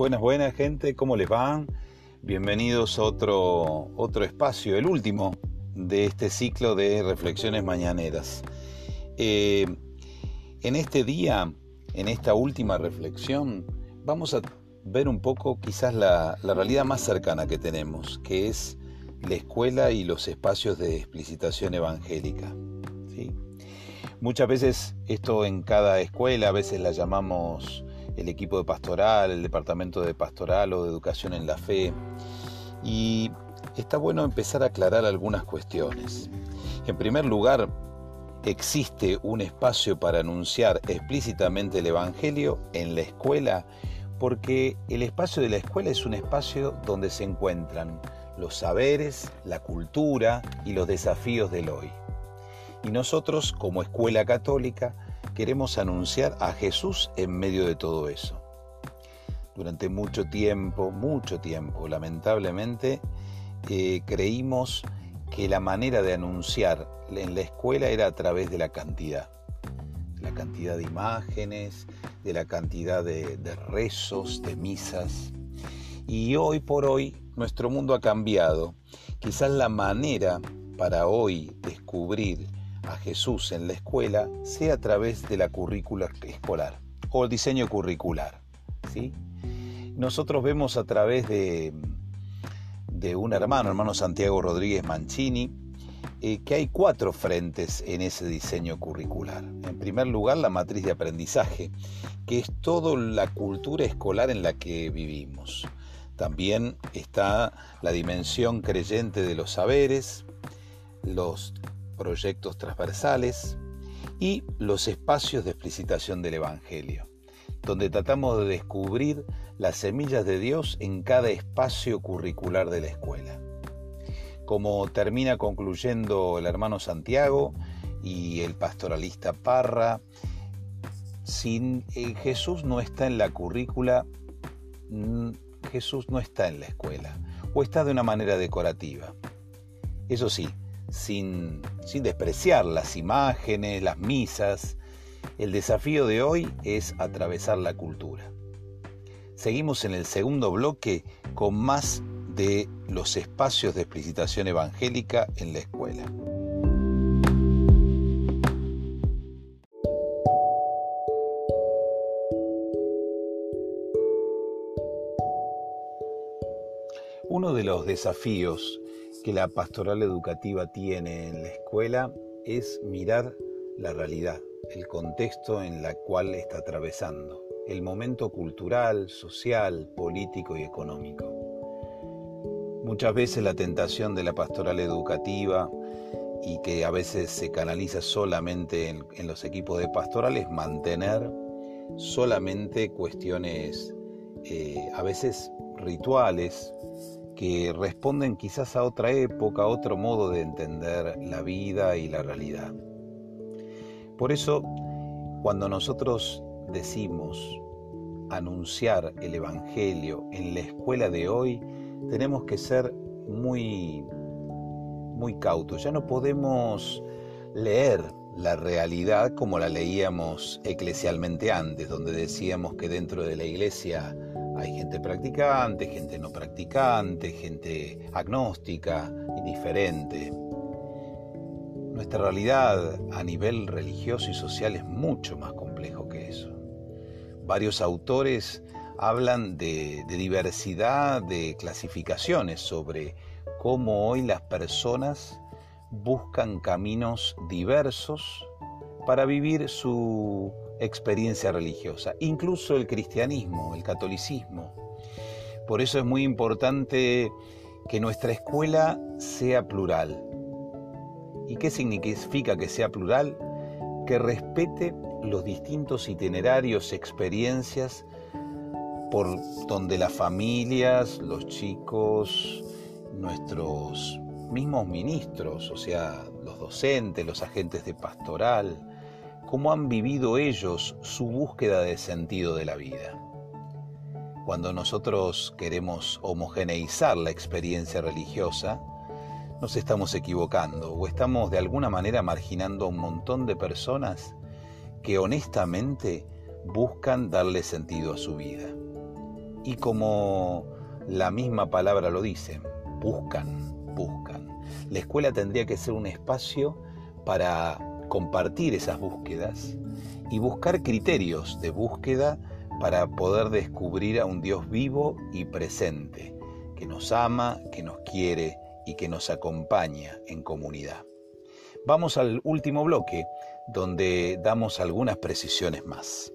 Buenas, buenas gente, ¿cómo les van? Bienvenidos a otro, otro espacio, el último de este ciclo de reflexiones mañaneras. Eh, en este día, en esta última reflexión, vamos a ver un poco quizás la, realidad más cercana que tenemos, que es la escuela y los espacios de explicitación evangélica. ¿sí? Muchas veces esto en cada escuela, a veces la llamamos el equipo de pastoral, el departamento de pastoral o de educación en la fe. Y está bueno empezar a aclarar algunas cuestiones. En primer lugar, existe un espacio para anunciar explícitamente el Evangelio en la escuela, porque el espacio de la escuela es un espacio donde se encuentran los saberes, la cultura y los desafíos del hoy. Y nosotros, como escuela católica, queremos anunciar a Jesús en medio de todo eso. Durante mucho tiempo, mucho tiempo, lamentablemente, eh, creímos que la manera de anunciar en la escuela era a través de la cantidad. La cantidad de imágenes, de la cantidad de, de rezos, de misas. Y hoy por hoy nuestro mundo ha cambiado. Quizás la manera para hoy descubrir a Jesús en la escuela sea a través de la currícula escolar o el diseño curricular. ¿sí? Nosotros vemos a través de, de un hermano, hermano Santiago Rodríguez Mancini, eh, que hay cuatro frentes en ese diseño curricular. En primer lugar, la matriz de aprendizaje, que es toda la cultura escolar en la que vivimos. También está la dimensión creyente de los saberes, los proyectos transversales y los espacios de explicitación del Evangelio, donde tratamos de descubrir las semillas de Dios en cada espacio curricular de la escuela. Como termina concluyendo el hermano Santiago y el pastoralista Parra, si eh, Jesús no está en la currícula, mm, Jesús no está en la escuela, o está de una manera decorativa. Eso sí, sin, despreciar las imágenes, las misas. El desafío de hoy es atravesar la cultura. Seguimos en el segundo bloque con más de los espacios de explicitación evangélica en la escuela. Uno de los desafíos que la pastoral educativa tiene en la escuela es mirar la realidad, el contexto en el cual está atravesando, el momento cultural, social, político y económico. Muchas veces la tentación de la pastoral educativa y que a veces se canaliza solamente en, los equipos de pastoral es mantener solamente cuestiones eh, a veces rituales, que responden quizás a otra época, a otro modo de entender la vida y la realidad. Por eso, cuando nosotros decimos anunciar el Evangelio en la escuela de hoy, tenemos que ser muy, muy cautos. Ya no podemos leer la realidad como la leíamos eclesialmente antes, donde decíamos que dentro de la iglesia hay gente practicante, gente no practicante, gente agnóstica, indiferente. Nuestra realidad a nivel religioso y social es mucho más complejo que eso. Varios autores hablan de, de diversidad de clasificaciones sobre cómo hoy las personas buscan caminos diversos para vivir su experiencia religiosa, incluso el cristianismo, el catolicismo. Por eso es muy importante que nuestra escuela sea plural. ¿Y qué significa que sea plural? Que respete los distintos itinerarios, experiencias por donde las familias, los chicos, nuestros mismos ministros, o sea, los docentes, los agentes de pastoral, cómo han vivido ellos su búsqueda de sentido de la vida. Cuando nosotros queremos homogeneizar la experiencia religiosa, nos estamos equivocando o estamos de alguna manera marginando a un montón de personas que honestamente buscan darle sentido a su vida. y como la misma palabra lo dice, buscan, buscan. La escuela tendría que ser un espacio para compartir esas búsquedas y buscar criterios de búsqueda para poder descubrir a un Dios vivo y presente, que nos ama, que nos quiere y que nos acompaña en comunidad. Vamos al último bloque, donde damos algunas precisiones más.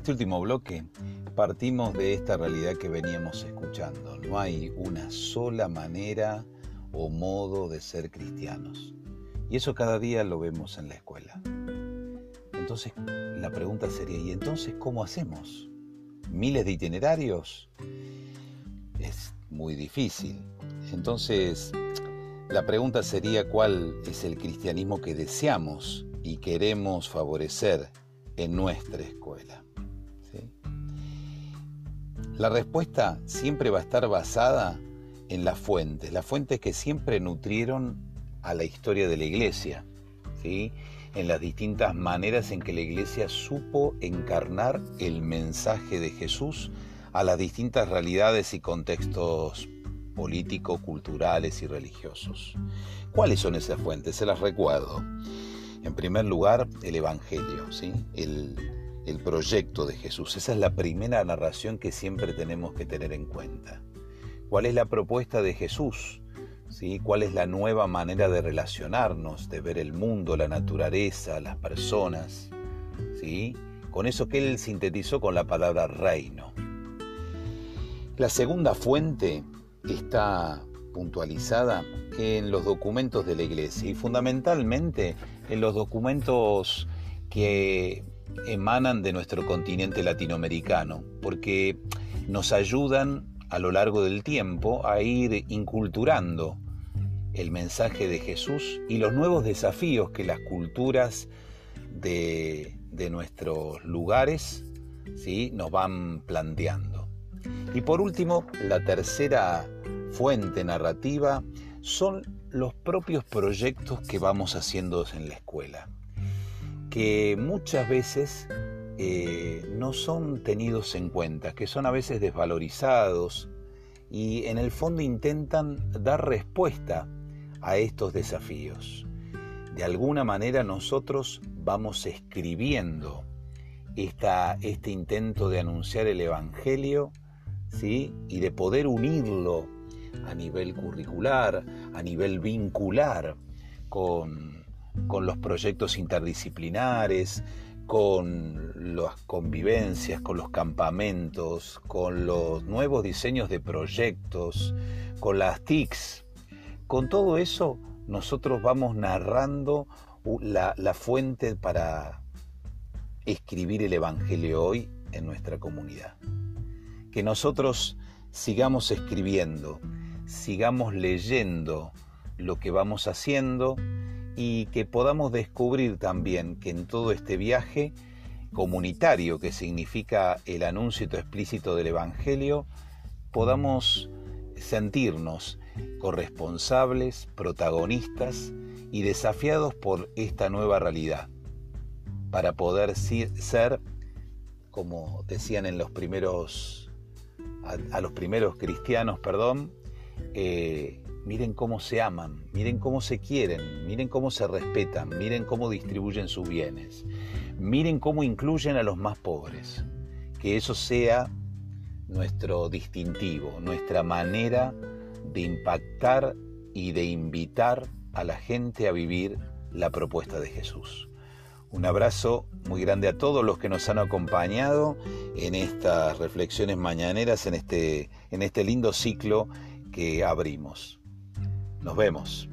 Este último bloque partimos de esta realidad que veníamos escuchando. No hay una sola manera o modo de ser cristianos. Y eso cada día lo vemos en la escuela. Entonces la pregunta sería, ¿y entonces cómo hacemos? ¿Miles de itinerarios? Es muy difícil. Entonces la pregunta sería cuál es el cristianismo que deseamos y queremos favorecer en nuestra escuela. La respuesta siempre va a estar basada en las fuentes, las fuentes que siempre nutrieron a la historia de la iglesia, ¿sí? en las distintas maneras en que la iglesia supo encarnar el mensaje de Jesús a las distintas realidades y contextos políticos, culturales y religiosos. ¿Cuáles son esas fuentes? Se las recuerdo. En primer lugar, el Evangelio, ¿sí? el, el proyecto de Jesús. Esa es la primera narración que siempre tenemos que tener en cuenta. ¿Cuál es la propuesta de Jesús? ¿Sí? ¿Cuál es la nueva manera de relacionarnos, de ver el mundo, la naturaleza, las personas? ¿Sí? Con eso que él sintetizó con la palabra reino. La segunda fuente está puntualizada en los documentos de la iglesia y fundamentalmente en los documentos que emanan de nuestro continente latinoamericano, porque nos ayudan a lo largo del tiempo a ir inculturando el mensaje de Jesús y los nuevos desafíos que las culturas de, nuestros lugares nos van planteando. Y por último, la tercera fuente narrativa son los propios proyectos que vamos haciendo en la escuela que muchas veces eh, no son tenidos en cuenta, que son a veces desvalorizados y en el fondo intentan dar respuesta a estos desafíos. De alguna manera nosotros vamos escribiendo este intento de anunciar el Evangelio ¿sí? y de poder unirlo a nivel curricular, a nivel vincular con con los proyectos interdisciplinares, con las convivencias, con los campamentos, con los nuevos diseños de proyectos, con las TICs. Con todo eso nosotros vamos narrando la, la fuente para escribir el Evangelio hoy en nuestra comunidad. Que nosotros sigamos escribiendo, sigamos leyendo lo que vamos haciendo, y que podamos descubrir también que en todo este viaje comunitario que significa el anuncio explícito del Evangelio, podamos sentirnos corresponsables, protagonistas y desafiados por esta nueva realidad, para poder ser, como decían en los primeros, a, los primeros cristianos, perdón, eh, Miren cómo se aman, miren cómo se quieren, miren cómo se respetan, miren cómo distribuyen sus bienes, miren cómo incluyen a los más pobres. Que eso sea nuestro distintivo, nuestra manera de impactar y de invitar a la gente a vivir la propuesta de Jesús. Un abrazo muy grande a todos los que nos han acompañado en estas reflexiones mañaneras, en este, en este lindo ciclo que abrimos. Nos vemos.